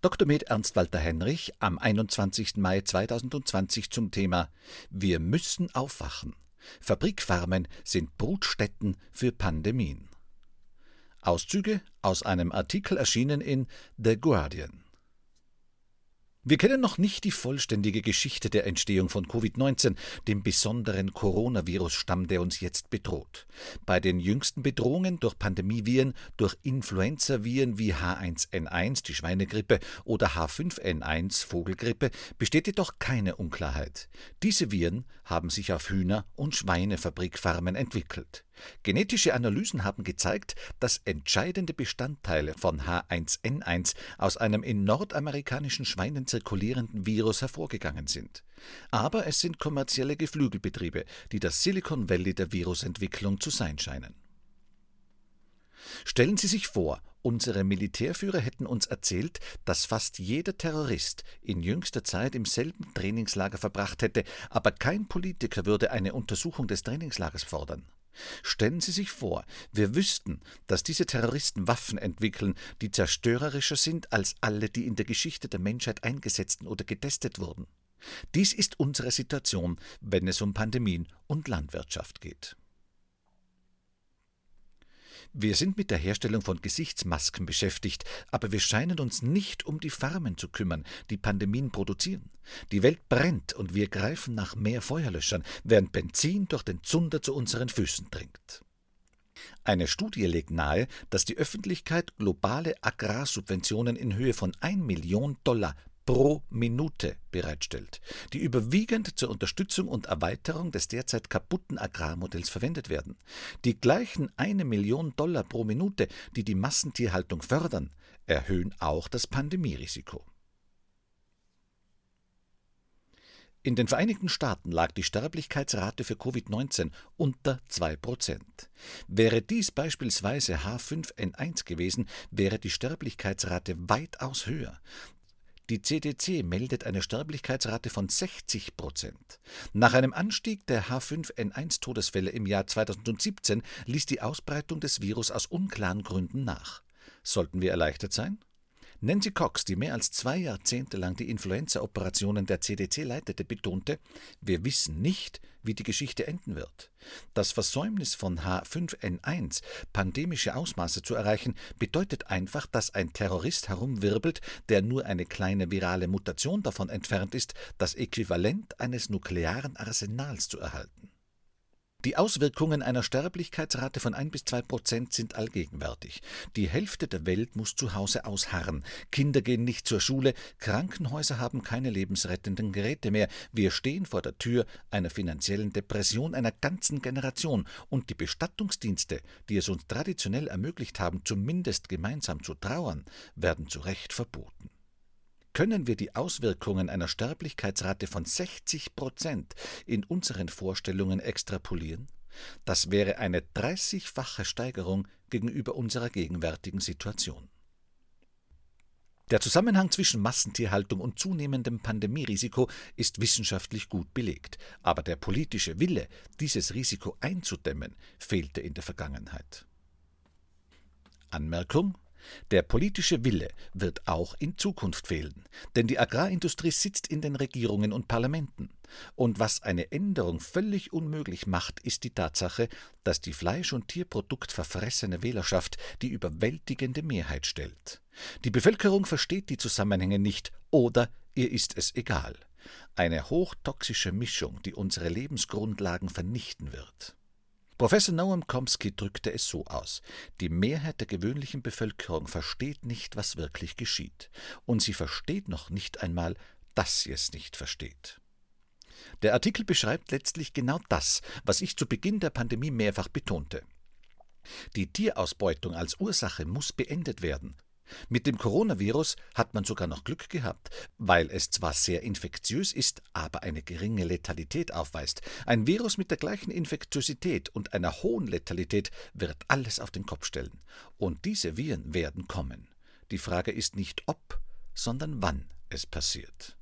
Dr. Med Ernst Walter Henrich am 21. Mai 2020 zum Thema Wir müssen aufwachen. Fabrikfarmen sind Brutstätten für Pandemien. Auszüge aus einem Artikel erschienen in The Guardian. Wir kennen noch nicht die vollständige Geschichte der Entstehung von Covid-19, dem besonderen Coronavirus-Stamm, der uns jetzt bedroht. Bei den jüngsten Bedrohungen durch Pandemieviren, durch Influenzaviren wie H1N1, die Schweinegrippe, oder H5N1, Vogelgrippe, besteht jedoch keine Unklarheit. Diese Viren haben sich auf Hühner- und Schweinefabrikfarmen entwickelt. Genetische Analysen haben gezeigt, dass entscheidende Bestandteile von H1N1 aus einem in nordamerikanischen Schweinen zirkulierenden Virus hervorgegangen sind. Aber es sind kommerzielle Geflügelbetriebe, die das Silicon Valley der Virusentwicklung zu sein scheinen. Stellen Sie sich vor, unsere Militärführer hätten uns erzählt, dass fast jeder Terrorist in jüngster Zeit im selben Trainingslager verbracht hätte, aber kein Politiker würde eine Untersuchung des Trainingslagers fordern. Stellen Sie sich vor, wir wüssten, dass diese Terroristen Waffen entwickeln, die zerstörerischer sind als alle, die in der Geschichte der Menschheit eingesetzt oder getestet wurden. Dies ist unsere Situation, wenn es um Pandemien und Landwirtschaft geht. Wir sind mit der Herstellung von Gesichtsmasken beschäftigt, aber wir scheinen uns nicht um die Farmen zu kümmern, die Pandemien produzieren. Die Welt brennt und wir greifen nach mehr Feuerlöschern, während Benzin durch den Zunder zu unseren Füßen dringt. Eine Studie legt nahe, dass die Öffentlichkeit globale Agrarsubventionen in Höhe von 1 Million Dollar pro Minute bereitstellt, die überwiegend zur Unterstützung und Erweiterung des derzeit kaputten Agrarmodells verwendet werden. Die gleichen eine Million Dollar pro Minute, die die Massentierhaltung fördern, erhöhen auch das Pandemierisiko. In den Vereinigten Staaten lag die Sterblichkeitsrate für Covid-19 unter 2%. Wäre dies beispielsweise H5N1 gewesen, wäre die Sterblichkeitsrate weitaus höher. Die CDC meldet eine Sterblichkeitsrate von 60 Prozent. Nach einem Anstieg der H5N1-Todesfälle im Jahr 2017 ließ die Ausbreitung des Virus aus unklaren Gründen nach. Sollten wir erleichtert sein? Nancy Cox, die mehr als zwei Jahrzehnte lang die Influenza-Operationen der CDC leitete, betonte, wir wissen nicht, wie die Geschichte enden wird. Das Versäumnis von H5N1, pandemische Ausmaße zu erreichen, bedeutet einfach, dass ein Terrorist herumwirbelt, der nur eine kleine virale Mutation davon entfernt ist, das Äquivalent eines nuklearen Arsenals zu erhalten. Die Auswirkungen einer Sterblichkeitsrate von ein bis zwei Prozent sind allgegenwärtig. Die Hälfte der Welt muss zu Hause ausharren. Kinder gehen nicht zur Schule, Krankenhäuser haben keine lebensrettenden Geräte mehr. Wir stehen vor der Tür einer finanziellen Depression einer ganzen Generation und die Bestattungsdienste, die es uns traditionell ermöglicht haben, zumindest gemeinsam zu trauern, werden zu Recht verboten. Können wir die Auswirkungen einer Sterblichkeitsrate von 60 Prozent in unseren Vorstellungen extrapolieren? Das wäre eine 30-fache Steigerung gegenüber unserer gegenwärtigen Situation. Der Zusammenhang zwischen Massentierhaltung und zunehmendem Pandemierisiko ist wissenschaftlich gut belegt, aber der politische Wille, dieses Risiko einzudämmen, fehlte in der Vergangenheit. Anmerkung der politische Wille wird auch in Zukunft fehlen, denn die Agrarindustrie sitzt in den Regierungen und Parlamenten. Und was eine Änderung völlig unmöglich macht, ist die Tatsache, dass die Fleisch- und Tierprodukt verfressene Wählerschaft die überwältigende Mehrheit stellt. Die Bevölkerung versteht die Zusammenhänge nicht oder ihr ist es egal. Eine hochtoxische Mischung, die unsere Lebensgrundlagen vernichten wird. Professor Noam Chomsky drückte es so aus: Die Mehrheit der gewöhnlichen Bevölkerung versteht nicht, was wirklich geschieht, und sie versteht noch nicht einmal, dass sie es nicht versteht. Der Artikel beschreibt letztlich genau das, was ich zu Beginn der Pandemie mehrfach betonte. Die Tierausbeutung als Ursache muss beendet werden, mit dem Coronavirus hat man sogar noch Glück gehabt, weil es zwar sehr infektiös ist, aber eine geringe Letalität aufweist. Ein Virus mit der gleichen Infektiosität und einer hohen Letalität wird alles auf den Kopf stellen. Und diese Viren werden kommen. Die Frage ist nicht ob, sondern wann es passiert.